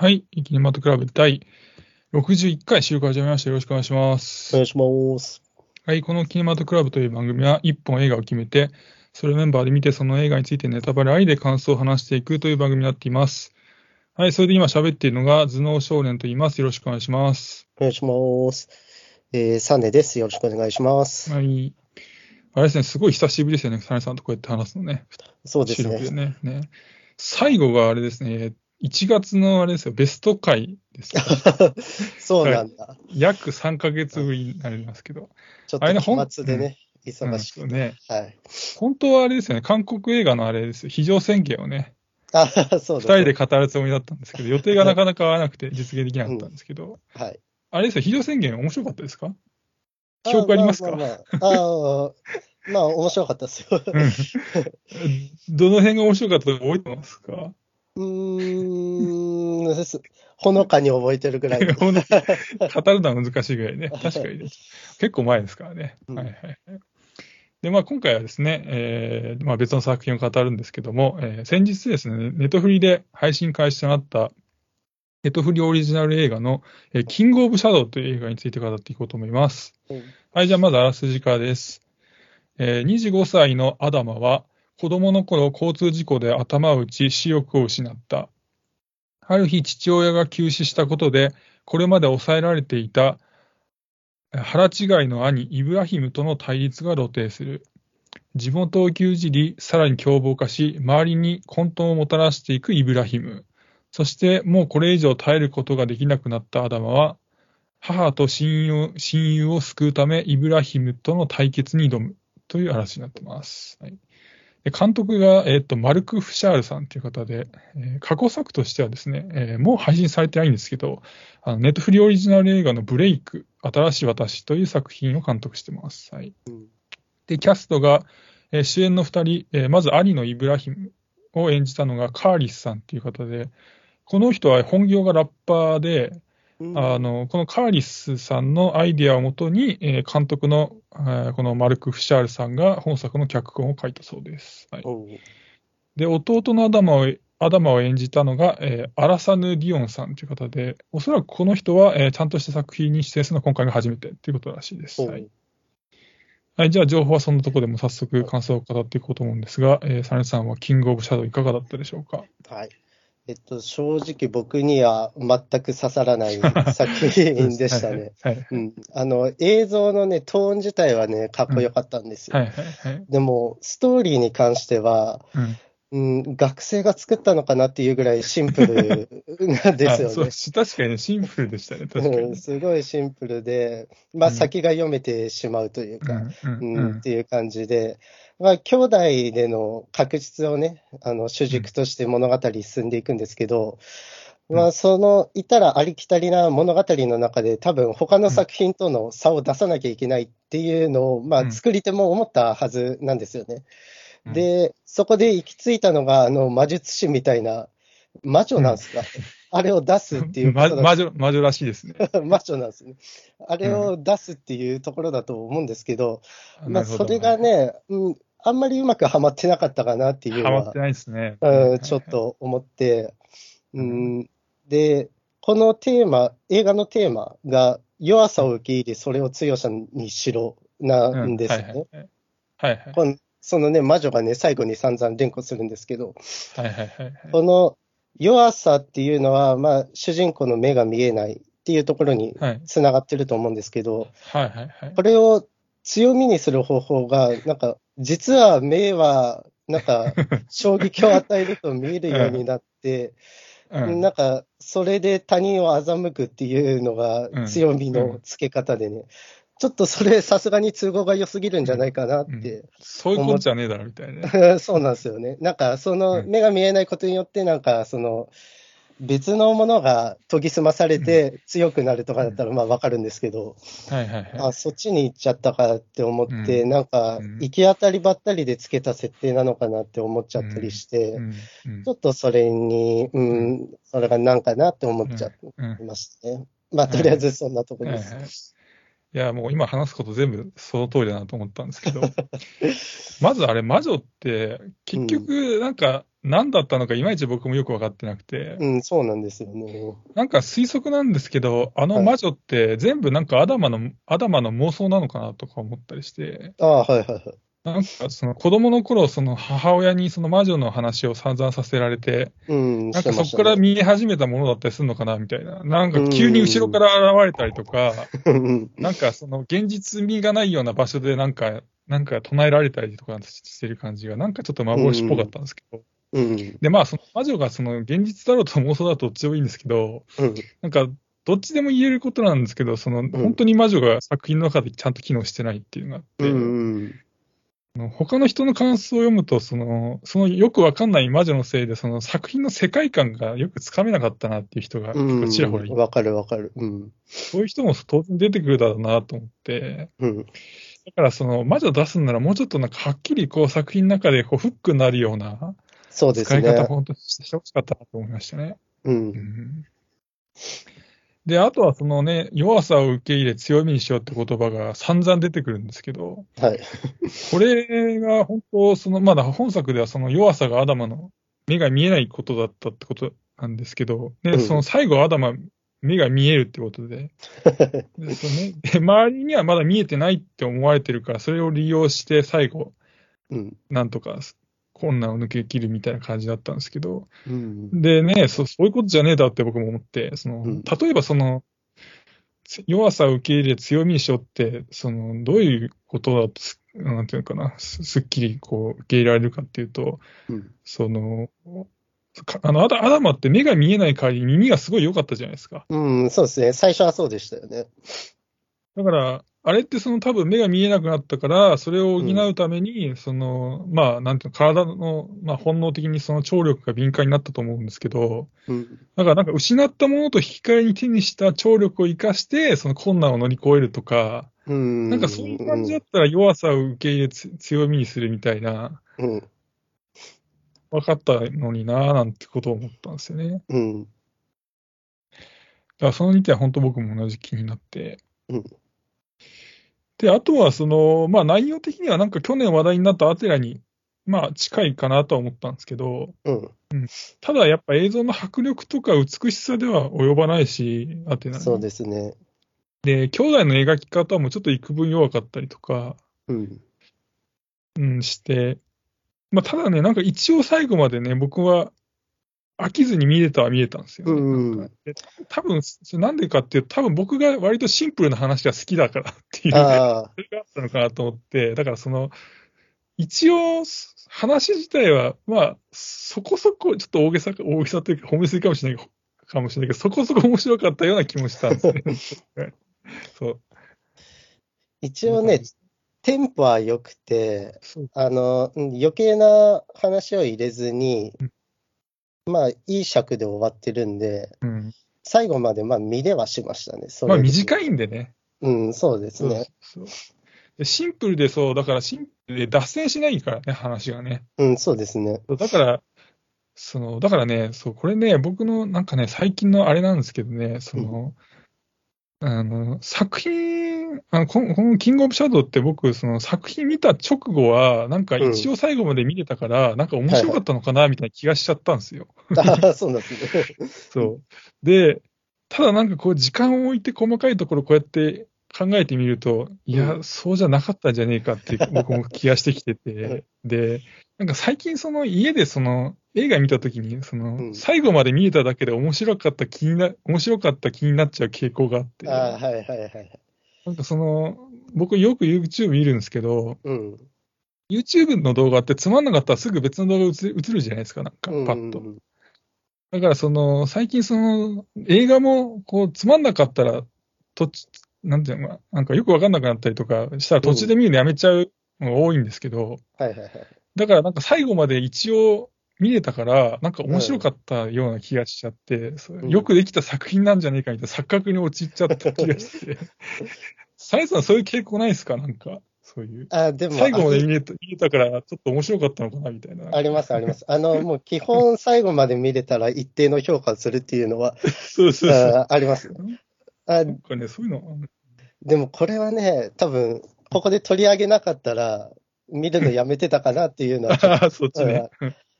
はい。キネマト倶楽部第61回収録始めました。よろしくお願いします。お願いします。はい。このキネマト倶楽部という番組は、1本映画を決めて、それをメンバーで見て、その映画についてネタバレありで感想を話していくという番組になっています。はい。それで今喋っているのが、頭脳少年と言います。よろしくお願いします。お願いします。えー、サンデーです。よろしくお願いします。はい。あれですね、すごい久しぶりですよね、サネさんとこうやって話すのね。そうですね。でねね最後があれですね、1月のあれですよ、ベスト回ですよ。そうなんだ。約3か月ぶりになりますけど。ちょっと期末でね、うん、忙しく、ね。はい。本当はあれですよね、韓国映画のあれですよ、非常宣言をね、あそう二人で語るつもりだったんですけど、予定がなかなか合わなくて実現できなかったんですけど、うん、はい。あれですよ、非常宣言面白かったですか？記憶ありますか？あ、まあ、あまあ、面白かったですよ。どの辺が面白かったか覚えてますか？うーん。ほのかに覚えてるぐらい。語るのは難しいぐらいね。確かに、ね、結構前ですからね。うん、はいはい。で、まあ今回はですね、えー、まあ別の作品を語るんですけども、えー、先日ですね、ネットフリで配信開始となった、ネットフリオリジナル映画の、えー、キングオブシャドウという映画について語っていこうと思います。うん、はい、じゃあまずあらすじからです。えー、25歳のアダマは、子供の頃交通事故で頭を打ち視力を失った。ある日父親が急死したことで、これまで抑えられていた腹違いの兄イブラヒムとの対立が露呈する。地元を牛耳り、さらに凶暴化し、周りに混沌をもたらしていくイブラヒム。そしてもうこれ以上耐えることができなくなったアダマは、母と親友親友を救うため、イブラヒムとの対決に挑むという話になってます。はい監督が、えーと、マルク・フシャールさんという方で、えー、過去作としてはですね、えー、もう配信されてないんですけど、あのネットフリオリジナル映画のブレイク、新しい私という作品を監督してます。はい、で、キャストが、えー、主演の2人、えー、まず兄のイブラヒムを演じたのがカーリスさんという方で、この人は本業がラッパーで、あのこのカーリスさんのアイディアをもとに、えー、監督の、えー、このマルク・フシャールさんが本作の脚本を書いたそうです。はい、で、弟のアダマをアダマを演じたのが、えー、アラサヌ・ディオンさんという方で、おそらくこの人は、えー、ちゃんとした作品に出演するのは今回が初めてということらしいです。はい、はい、じゃあ、情報はそんなところでも早速感想を語っていこうと思うんですが、えー、サネさんはキング・オブ・シャドウいかがだったでしょうか？はいえっと、正直僕には全く刺さらない 作品でしたね。うん。あの、映像のね、トーン自体はね、かっこよかったんですよ。でも、ストーリーに関しては、うん、うん、学生が作ったのかなっていうぐらいシンプルなんですよね。確かにシンプルでしたね、確かに。すごいシンプルで、まあ、先が読めてしまうというか、うん、うん、っていう感じで、まあ、兄弟での確実をね、あの主軸として物語進んでいくんですけど、うん、まあ、その、いたらありきたりな物語の中で、多分他の作品との差を出さなきゃいけないっていうのを、まあ、作り手も思ったはずなんですよね。うん、で、そこで行き着いたのが、あの、魔術師みたいな、魔女なんですか、うん、あれを出すっていう魔女。魔女らしいですね。魔女なんですね。あれを出すっていうところだと思うんですけど、うん、まあ、それがね、うん、あんまりうまくはまってなかったかなっていうのは、はまってないですね。うん、ちょっと思って、うん、で、このテーマ、映画のテーマが弱さを受け入れ、それを強さにしろなんですよね。はいはいそのね、魔女がね、最後に散々連呼するんですけど、はいはいはい、この弱さっていうのは、まあ、主人公の目が見えないっていうところにつながってると思うんですけど、はいはいはい、これを強みにする方法が、なんか、実は目は、なんか、衝撃を与えると見えるようになって、うん、なんか、それで他人を欺くっていうのが強みのつけ方でね、ちょっとそれ、さすがに都合が良すぎるんじゃないかなって。そういうことじゃねえだろみたいな。そうなんですよね。なんか、その目が見えないことによって、なんか、その、別のものが研ぎ澄まされて強くなるとかだったらまあわかるんですけど、はいはいはい、あそっちに行っちゃったかって思って、うん、なんか行き当たりばったりでつけた設定なのかなって思っちゃったりして、うん。うん、ちょっとそれに、うん、それがなんかなって思っちゃいましたね。まあとりあえずそんなところです。はいや、もう今話すこと全部その通りだなと思ったんですけど、まずあれ、魔女って、結局、なんか、何だったのかいまいち僕もよく分かってなくて。うん、そうなんですよね。なんか推測なんですけど、あの魔女って全部なんかアダマの、アダマの妄想なのかなとか思ったりして。ああ、はいはいはい。なんかその子供の頃、その母親にその魔女の話を散々させられて、うん、なんかそこから見え始めたものだったりするのかなみたいな。なんか急に後ろから現れたりとか、なんかその現実味がないような場所でなんか、なんか唱えられたりとかしてる感じが、なんかちょっと幻っぽかったんですけど。うん、で、まあ、その魔女がその現実だろうと妄想だとどっちでもいいんですけど、うん、なんか、どっちでも言えることなんですけど、その、本当に魔女が作品の中でちゃんと機能してないっていうのがあって、うん他の人の感想を読むと、その、そのよくわかんない魔女のせいで、その作品の世界観がよくつかめなかったなっていう人がちらほらいる。わかるわかる。うん。そういう人も当然出てくるだろうなと思って、うん。だからその魔女出すんならもうちょっとなんかはっきりこう作品の中でこうフックになるようなそうですね。使い方本当にしてほしかったなと思いましたね。うん、うんで、あとはそのね、弱さを受け入れ強みにしようって言葉が散々出てくるんですけど、はい。これが本当、その、まだ本作ではその弱さがアダマの目が見えないことだったってことなんですけど、で、うん、その最後アダマ目が見えるってことで、でその周りにはまだ見えてないって思われてるから、それを利用して最後、うん、なんとか困難を抜け切るみたいな感じだったんですけど、うん、でねそ、そういうことじゃねえだって僕も思って、その、うん、例えばその、弱さを受け入れ強みにしようって、その、どういうことだと、なんていうのかな、すすっきりこう受け入れられるかっていうと、うん、その、あのアダアダマって目が見えない代わりに耳がすごい良かったじゃないですか。うん、そうですね。最初はそうでしたよね。だから、あれってその多分目が見えなくなったから、それを補うために、その、まあ、なんていうの、体の、まあ、本能的にその聴力が敏感になったと思うんですけど、うん、だからなんか失ったものと引き換えに手にした聴力を生かして、その困難を乗り越えるとか、うん、なんかそういう感じだったら弱さを受け入れ強みにするみたいな、うん、分かったのになぁなんてことを思ったんですよね。うん。だからその2点は本当僕も同じ気になって、うんで、あとは、その、まあ内容的にはなんか去年話題になったアテラに、まあ近いかなとは思ったんですけど、うん。うん、ただやっぱ映像の迫力とか美しさでは及ばないし、アテナそうですね。で、兄弟の描き方もちょっと幾分弱かったりとか、うん。うん、して、まあただね、なんか一応最後までね、僕は飽きずに見れたは見れたんですよ、ね。うん、多分なんでかっていうと、多分僕が割とシンプルな話が好きだからっていう、それがあったのかなと思って、だからその、一応、話自体は、まあ、そこそこ、ちょっと大げさ、大げさというか、褒めすぎかもしれない、かもしれないけど、そこそこ面白かったような気もしたんですね。そう。一応ね、テンポは良くて、あの、余計な話を入れずに、まあ、いい尺で終わってるんで、うん、最後までまあ見れはしましたね。まあ短いんでね。うん、そうですね。そうそうシンプルでそう、だからシンプルで脱線しないからね、話がね。うん、そうですね。だから、その、だからね、そう、これね、僕のなんかね、最近のあれなんですけどね、その、うん、あの、作品あのこのこのキングオブシャドウって僕、その作品見た直後は、なんか一応最後まで見れたから、うん、なんか面白かったのかなみたいな気がしちゃったんですよ。ああ、そうなんですね。そう。で、ただなんかこう時間を置いて細かいところこうやって考えてみると、いや、うん、そうじゃなかったんじゃねえかって僕も気がしてきてて、で、なんか最近その家でその映画見たときに、その、最後まで見えただけで面白かった気にな、面白かった気になっちゃう傾向があって。あはいはいはい。なんかその、僕よく YouTube 見るんですけど、うん、YouTube の動画ってつまんなかったらすぐ別の動画映映るじゃないですか、なんか、パッと。だからその、最近その、映画もこう、つまんなかったら、となんていうのかな、なんかよくわかんなくなったりとかしたら途中で見るのやめちゃうのが多いんですけど、はいはいはい。だからなんか最後まで一応見れたから、なんか面白かったような気がしちゃって、うん、よくできた作品なんじゃねえかみたいな錯覚に陥っちゃった気がして。サイさんそういう傾向ないですか？なんか。そういう。あ、でも。最後まで見れた見れたから、ちょっと面白かったのかなみたいな。あります、あります。あの、もう基本最後まで見れたら一定の評価をするっていうのは、そうそうあ。あります。あなんかね、そういうの。でもこれはね、多分、ここで取り上げなかったら、見るのやめてたかなっていうのは、そっちね。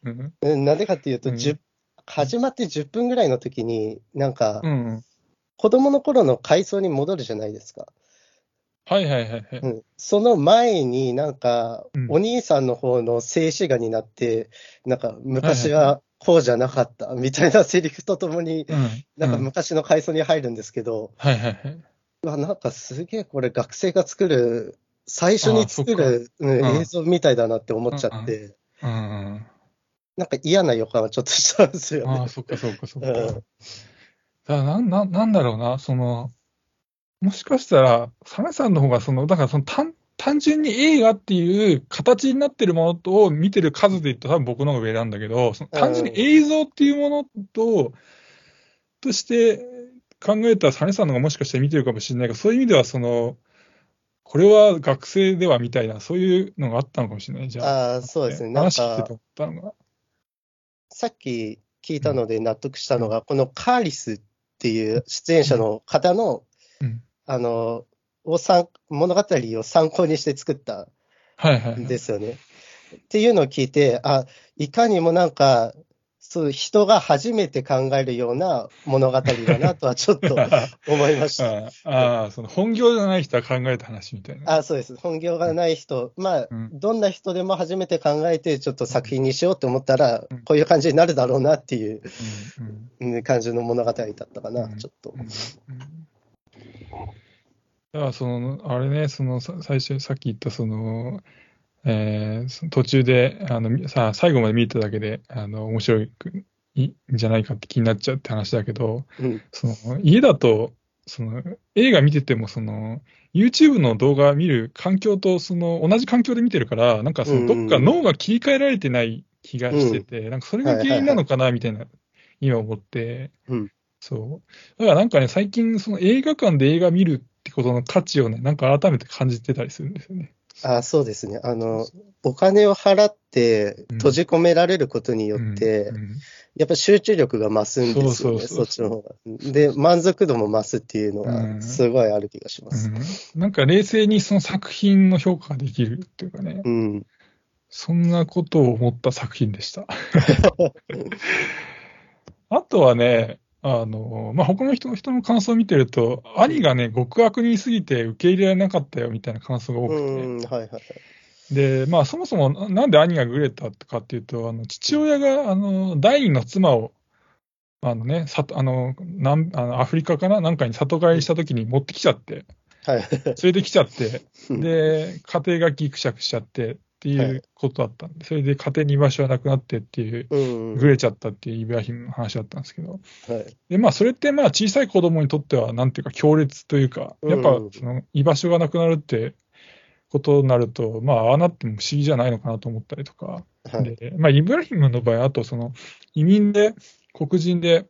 うん、なんでかっていうと、うん、始まって10分ぐらいの時に、なんか、うん、子供の頃の階層に戻るじゃないですか。はいはいはい、はい、うん。その前になんか、お兄さんの方の静止画になって、なんか昔はこうじゃなかったみたいなセリフとともに、なんか昔の階層に入るんですけど、はいはいはい。なんかすげえこれ学生が作る、最初に作る、うん、映像みたいだなって思っちゃって、うん、なんか嫌な予感はちょっとしたんですよね。ああ、そっかそっかそっか。うん、だなななんだろうな、その、もしかしたら、サメさんの方が、その、だからその単、単純に映画っていう形になってるものを見てる数で言ったら多分僕の方が上なんだけど、その単純に映像っていうものと、として考えたらサネさんの方がもしかして見てるかもしれないけど、そういう意味ではその、これは学生ではみたいな、そういうのがあったのかもしれない。じゃあ。あそうですね。なんか、話聞いてたのが。さっき聞いたので納得したのが、うん、このカーリスっていう出演者の方の、うん、あの、を物語を参考にして作ったんですよね。はい。はいはい、っていうのを聞いて、あ、いかにもなんか、そう人が初めて考えるような物語だなとはちょっと 思いました。ああ、その本業じゃない人は考えた話みたいな。あそうです。本業がない人、まあ、うん、どんな人でも初めて考えて、ちょっと作品にしようと思ったら、うん、こういう感じになるだろうなっていう、うん、感じの物語だったかな、ちょっと。だからその、あれね、その最初、さっき言ったその、えー、途中であのさ最後まで見ただけであの面白いんじゃないかって気になっちゃうって話だけど、うん、その家だとその映画見ててもその YouTube の動画見る環境とその同じ環境で見てるからなんかそのどっか脳が切り替えられてない気がしてて、うん、なんかそれが原因なのかなみたいな、今思って、うん、そう。だからなんかね最近その映画館で映画見るってことの価値をねなんか改めて感じてたりするんですよね。あそうですね。あの、お金を払って閉じ込められることによって、やっぱ集中力が増すんですよね、そっちの方が。で、満足度も増すっていうのは、すごいある気がします、うんうん、なんか冷静にその作品の評価ができるっていうかね、うん、そんなことを思った作品でした。あとはね、あの、まあ、他の人の人の感想を見てると、兄がね、極悪人すぎて受け入れられなかったよみたいな感想が多くて。はいはいはい、で、まあ、そもそもなんで兄がグレたかっていうと、あの父親があの第二の妻を、あのね、さあのなんあのアフリカかななんかに里帰りしたときに持ってきちゃって、はい、連れてきちゃって、で、家庭がギクシャクしちゃって、っていうことだったんで、はい、それで家庭に居場所がなくなってっていう、うんうん、ぐれちゃったっていうイブラヒムの話だったんですけど、はい、で、まあ、それってまあ、小さい子供にとっては、なんていうか、強烈というか、やっぱ、その、居場所がなくなるってことになると、まあ、ああなっても不思議じゃないのかなと思ったりとか、はい、で、まあ、イブラヒムの場合、あと、その、移民で、黒人で、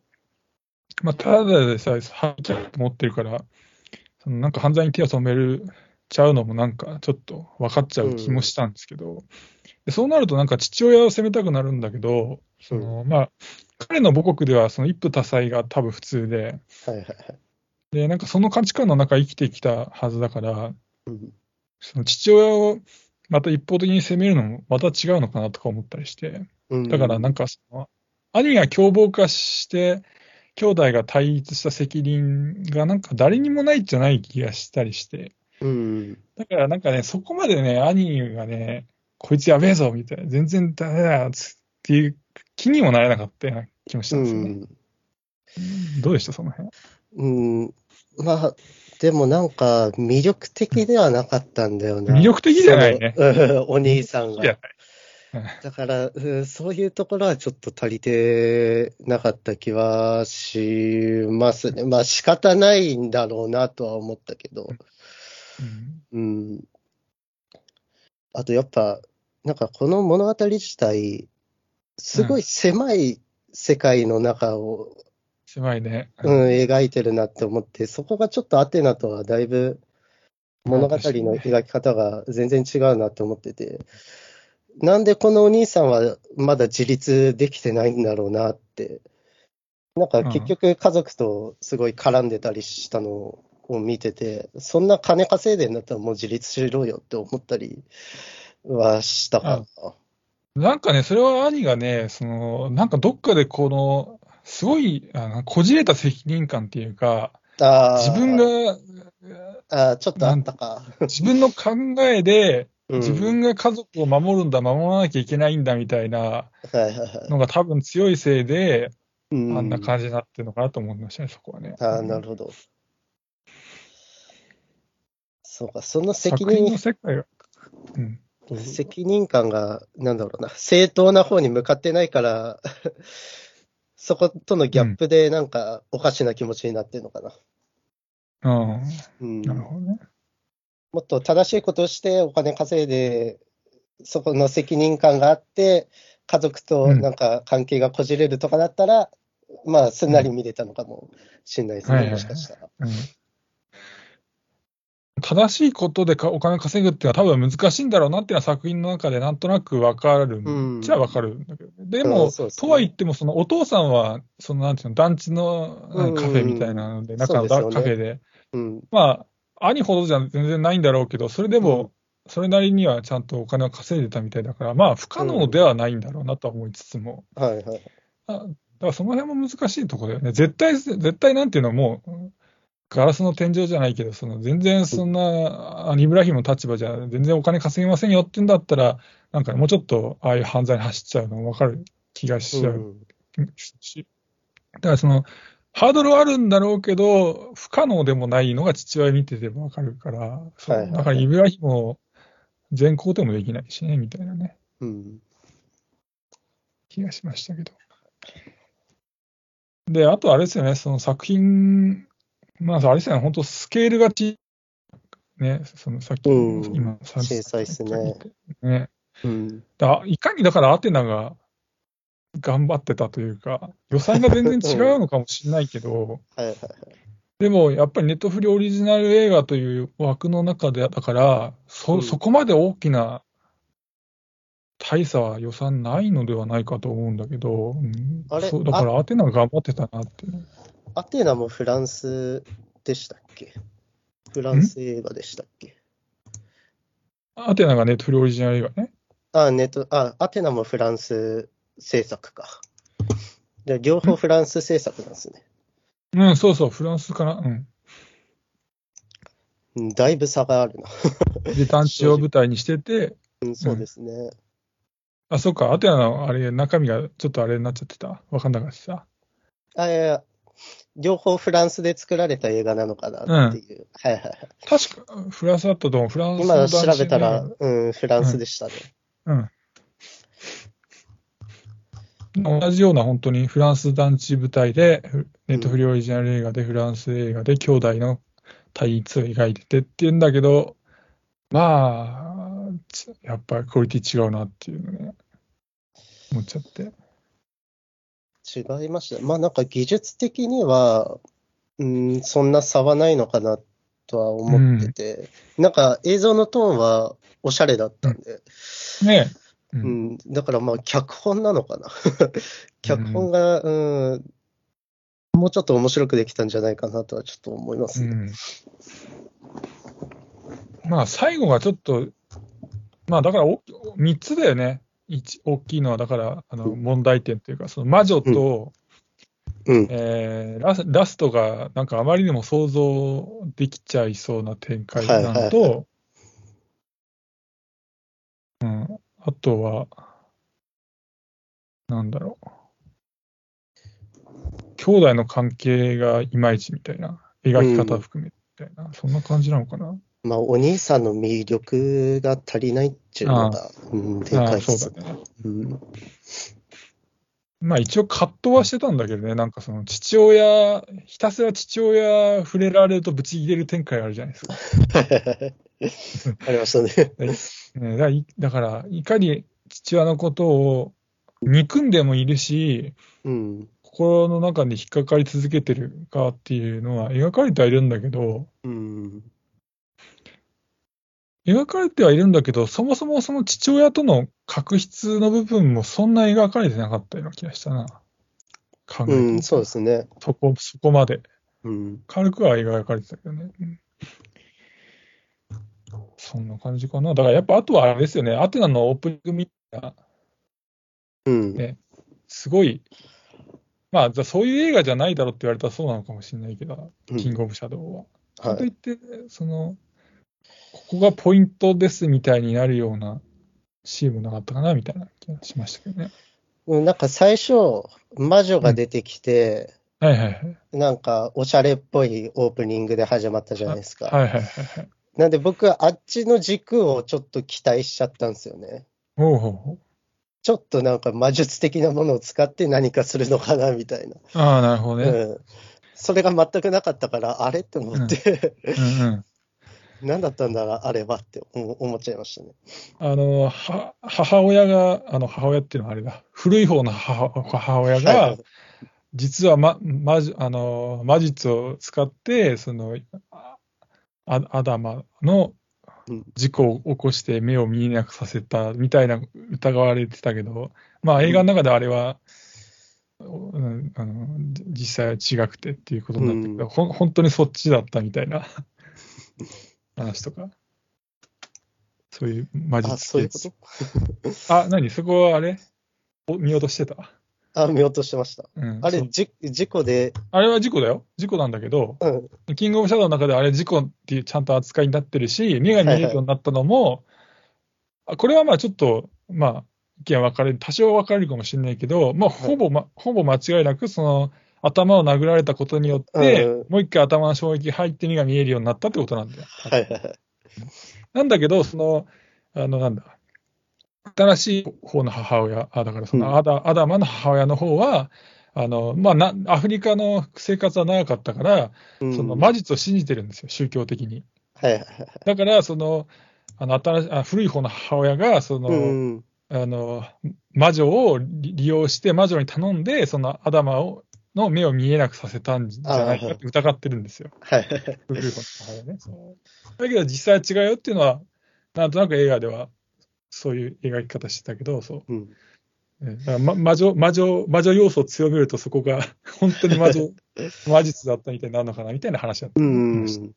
まあ、ただでさえ、ハキャップ持ってるから、そのなんか犯罪に手を染めるちゃうのもなんかちょっと分かっちゃう気もしたんですけど、うん、そうなるとなんか父親を責めたくなるんだけど、そのまあ、彼の母国ではその一夫多妻が多分普通で、はいはいはい、で、なんかその価値観の中生きてきたはずだから、うん、その父親をまた一方的に責めるのもまた違うのかなとか思ったりして、だからなんかその、兄が凶暴化して、兄弟が対立した責任がなんか誰にもないじゃない気がしたりして、うん。だからなんかね、そこまでね、兄がね、こいつやべえぞみたいな、全然ダメだよっていう気にもなれなかったような気もしたんですよね。うん、どうでした、その辺？うん、まあ、でもなんか魅力的ではなかったんだよな。魅力的じゃないね。お兄さんが。だから、そういうところはちょっと足りてなかった気はしますね。まあ仕方ないんだろうなとは思ったけど。うん。あとやっぱ、なんかこの物語自体、すごい狭い世界の中を、狭いね、うん、描いてるなって思って、そこがちょっとアテナとはだいぶ物語の描き方が全然違うなって思ってて、なんでこのお兄さんはまだ自立できてないんだろうなって、なんか結局家族とすごい絡んでたりしたのを見てて、そんな金稼いでんだったらもう自立しろよって思ったりはしたかな。なんかね、それは兄がね、その、なんかどっかでこの、すごい、あのこじれた責任感っていうか、自分が、あちょっとあったか。自分の考えで、自分が家族を守るんだ、守らなきゃいけないんだみたいなのが多分強いせいで、あんな感じになってるのかなと思いましたね、そこはね。ああ、なるほど。そうか、その責任。の世界は、うん。責任感が、なんだろうな、正当な方に向かってないから そことのギャップで、なんか、おかしな気持ちになってるのかな。ああ、うん、なるほどね。もっと正しいことをしてお金稼いで、そこの責任感があって、家族となんか関係がこじれるとかだったら、うん、まあ、すんなり見れたのかもしれないですね、もしかしたら。うん正しいことでお金稼ぐっていうのは多分難しいんだろうなっていうのは作品の中でなんとなくわかる。ん。じゃわかるんだけど、でも、ね、とは言っても、そのお父さんは、そのなんていうの、団地のカフェみたいなので、中のカフェで、うん、まあ、兄ほどじゃ全然ないんだろうけど、それでも、それなりにはちゃんとお金を稼いでたみたいだから、まあ、不可能ではないんだろうなとは思いつつも。はいはい。だからその辺も難しいところだよね。絶対、絶対なんていうのも、ガラスの天井じゃないけど、その全然そんな、アニブラヒムの立場じゃ全然お金稼げませんよって言うんだったら、なんかもうちょっとああいう犯罪に走っちゃうの分かる気がしちゃう。し、だからその、ハードルはあるんだろうけど、不可能でもないのが父親見てても分かるから、はいだからイブラヒムを全肯定もできないしね、みたいなね、うん、気がしましたけど。で、あとあれですよね、その作品まあ、あれですね、本当スケールがち、ね、そのさっき、うん、今、小さいですね。ね。うん、だいかにだからアテナが頑張ってたというか、予算が全然違うのかもしれないけど、はいはいはい、でもやっぱりネットフリオリジナル映画という枠の中でだからそ、うん、そこまで大きな大差は予算ないのではないかと思うんだけど、うん、あれそうだからアテナが頑張ってたなって。アテナもフランスでしたっけ？フランス映画でしたっけ？アテナがネットフリオリジナル映画ね。あ、ネット、あ、アテナもフランス制作か。で両方フランス制作なんですね。うん、そうそう、フランスかな。うん。うん、だいぶ差があるな。で、団地を舞台にしてて、うん、そうですね。うん、あ、そっか、アテナのあれ、中身がちょっとあれになっちゃってた。わかんなかったさ。あ、いやいや、両方フランスで作られた映画なのかなっていう。うん、はいはいはい。確か、フランスだったと思う。フランス今調べたら、うん、フランスでしたね。うん。うん、同じような本当にフランス団地舞台で、ネットフリオリジナル映画で、フランス映画で兄弟の対立を描いててっていうんだけど、まあ、やっぱりクオリティ違うなっていうのね、思っちゃって。違いました。まあなんか技術的には、うん、そんな差はないのかなとは思ってて、うん、なんか映像のトーンはおしゃれだったんで、うん、ねうん、だからまあ脚本なのかな。脚本が、うん、もうちょっと面白くできたんじゃないかなとはちょっと思いますね。まあ最後がちょっと、まあだから3つだよね。一大きいのは、だから、あの問題点というか、その魔女と、うん。えー、ラスラストがなんかあまりにも想像できちゃいそうな展開なのと、はいはいはい、うん、あとは、なんだろう。兄弟の関係がいまいちみたいな、描き方含めみたいな、うん、そんな感じなのかな。まあ、お兄さんの魅力が足りないっていうのが、うん、でかいですね。うん、まあ一応葛藤はしてたんだけどね、なんかその父親、ひたすら父親触れられるとぶち切れる展開あるじゃないですか。ありましたね。だだから、いかに父親のことを憎んでもいるし、うん、心の中に引っかかり続けてるかっていうのは描かれてはいるんだけど、うん描かれてはいるんだけど、そもそもその父親との確執の部分もそんな描かれてなかったような気がしたな。考えうん、そうですね。そこ、そこまで。うん。軽くは描かれてたけどね。うん、そんな感じかな。だからやっぱあとはあれですよね。アテナのオープニングみたいなうん。ね、すごい、まあ、そういう映画じゃないだろうって言われたらそうなのかもしれないけど、うん、キングオブシャドウは。か、はい、といって、その、ここがポイントですみたいになるようなシーンもなかったかなみたいな気がしましたけどね。なんか最初、魔女が出てきて、うん、はいはいはい。なんか、おしゃれっぽいオープニングで始まったじゃないですか。はいはいはい。なんで僕はあっちの軸をちょっと期待しちゃったんですよね。ほうほうほう。ちょっとなんか魔術的なものを使って何かするのかなみたいな。ああ、なるほどね。うん。それが全くなかったから、あれ？って思って、うんうん、何だったんだ、あれはって思っちゃいましたね。あの、は母親が、あの、母親っていうのはあれだ、古い方の母母親が、はい、実は、ま、ま、あの、魔術を使って、その、アアダマの事故を起こして目を見えなくさせたみたいな疑われてたけど、まあ映画の中であれは、うん、あの実際は違くてっていうことになってけど、うん、ほ本当にそっちだったみたいな話とか、そういう魔術あ、そういうこと？あ、何？そこはあれ？見落としてた？あ、見落としてました。うん、あれ、じ、事故で？あれは事故だよ。事故なんだけど、うん、キングオブシャドウの中であれ事故っていうちゃんと扱いになってるし、目が見えるようになったのも、はいはい、これはまあちょっと、まあ、意見分かれる、多少分かれるかもしれないけど、まあ、ほぼ、ま、ほぼ間違いなく、その、頭を殴られたことによって、うん、もう一回頭の衝撃入って目が見えるようになったってことなんだよ。はいはいはい。なんだけど、その、あの、なんだ、新しい方の母親、あだからそのアダ,、アダマの母親の方は、あのまあな、アフリカの生活は長かったから、うん、その魔術を信じてるんですよ、宗教的に。はい、だから、そのあの新しあ古い方の母親がその、うん、あの魔女を利用して、魔女に頼んで、そのアダマをの目を見えなくさせたんじゃないかって疑ってるんですよ。はい、古い方のね。だけど実際は違うよっていうのは、なんとなく映画ではそういう描き方してたけど、そう。うんま、魔女、魔女、魔女要素を強めるとそこが 本当に魔女、魔術だったみたいになるのかなみたいな話だった。うん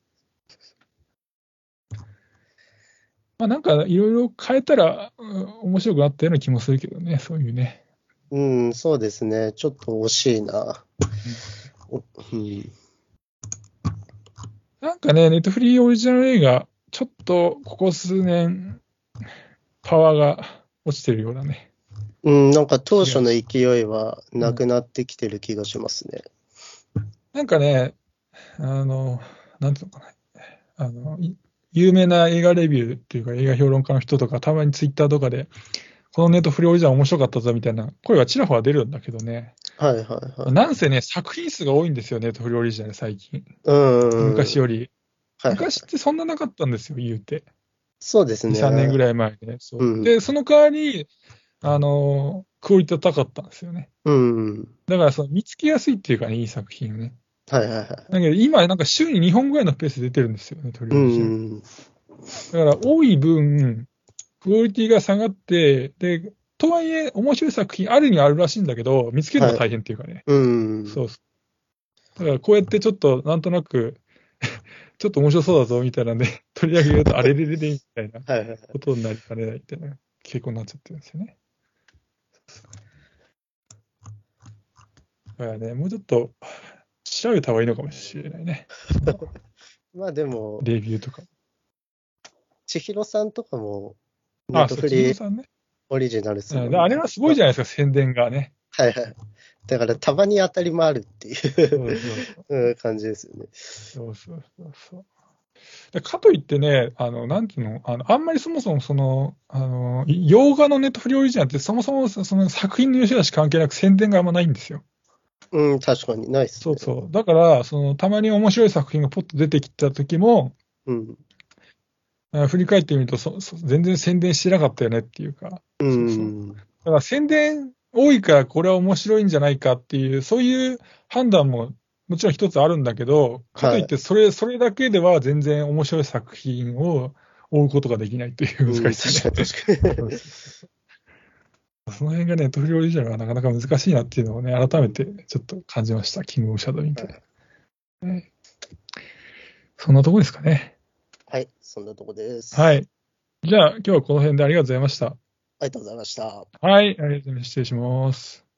まあなんかいろいろ変えたら、うん、面白くなったような気もするけどね、そういうね。うん、そうですね。ちょっと惜しいな。うん、なんかね、ネットフリーオリジナル映画、ちょっとここ数年、パワーが落ちてるようだね。うん、なんか当初の勢いはなくなってきてる気がしますね。うん、なんかね、あの、なんていうのかな。あの、有名な映画レビューっていうか映画評論家の人とか、たまにツイッターとかで、このネットフリーオリジナル面白かったぞみたいな声がちらほら出るんだけどね。はいはいはい。なんせね、作品数が多いんですよ、ネットフリーオリジナル最近。うん。昔より。はいはい、昔ってそんななかったんですよ、言うて。そうですね。3年ぐらい前で、そう、うん、で、その代わり、あの、クオリティ高かったんですよね。うん。だから、その見つけやすいっていうかね、いい作品をね。はいはいはい。だけど、今、なんか週に2本ぐらいのペースで出てるんですよね、とりあえず。うん。だから、多い分、クオリティが下がって、で、とはいえ、面白い作品あるにはあるらしいんだけど、見つけるのが大変っていうかね。はい、うん。そう。だから、こうやってちょっと、なんとなく ちょっと面白そうだぞみたいなんで、取り上げると、あれれれれみたいなことになりかねないみたいな傾向になっちゃってるんですよね。だからね、もうちょっと調べた方がいいのかもしれないね。まあでも、レビューとか。千尋さんとかも、ネットフリー、ね、オリジナルする、あれはすごいじゃないですか、宣伝がね。はいはい。だから、たまに当たりもあるっていう感じですよね。そうそうそうそう。かといってね、あの、なんていうの、あの、あんまりそもそもその、あの、洋画のネットフリーオリジナルってそもそもその作品の良し悪し関係なく宣伝があんまないんですよ。うん、確かに、ないっす、ね、そうそう。だから、その、たまに面白い作品がポッと出てきた時も、うん。振り返ってみるとそそ、全然宣伝してなかったよねっていうか。うん。そうそうだから宣伝多いからこれは面白いんじゃないかっていう、そういう判断ももちろん一つあるんだけど、かといってそれ、はい、それだけでは全然面白い作品を追うことができないという難しさ、ね、確かにその辺がね、トリオリジナルはなかなか難しいなっていうのをね、改めてちょっと感じました。キングオブシャドウ見て。はい、そんなとこですかね。はい、そんなとこです。はい。じゃあ、今日はこの辺でありがとうございました。りがとうございました。はい、ありがとうございます。失礼します。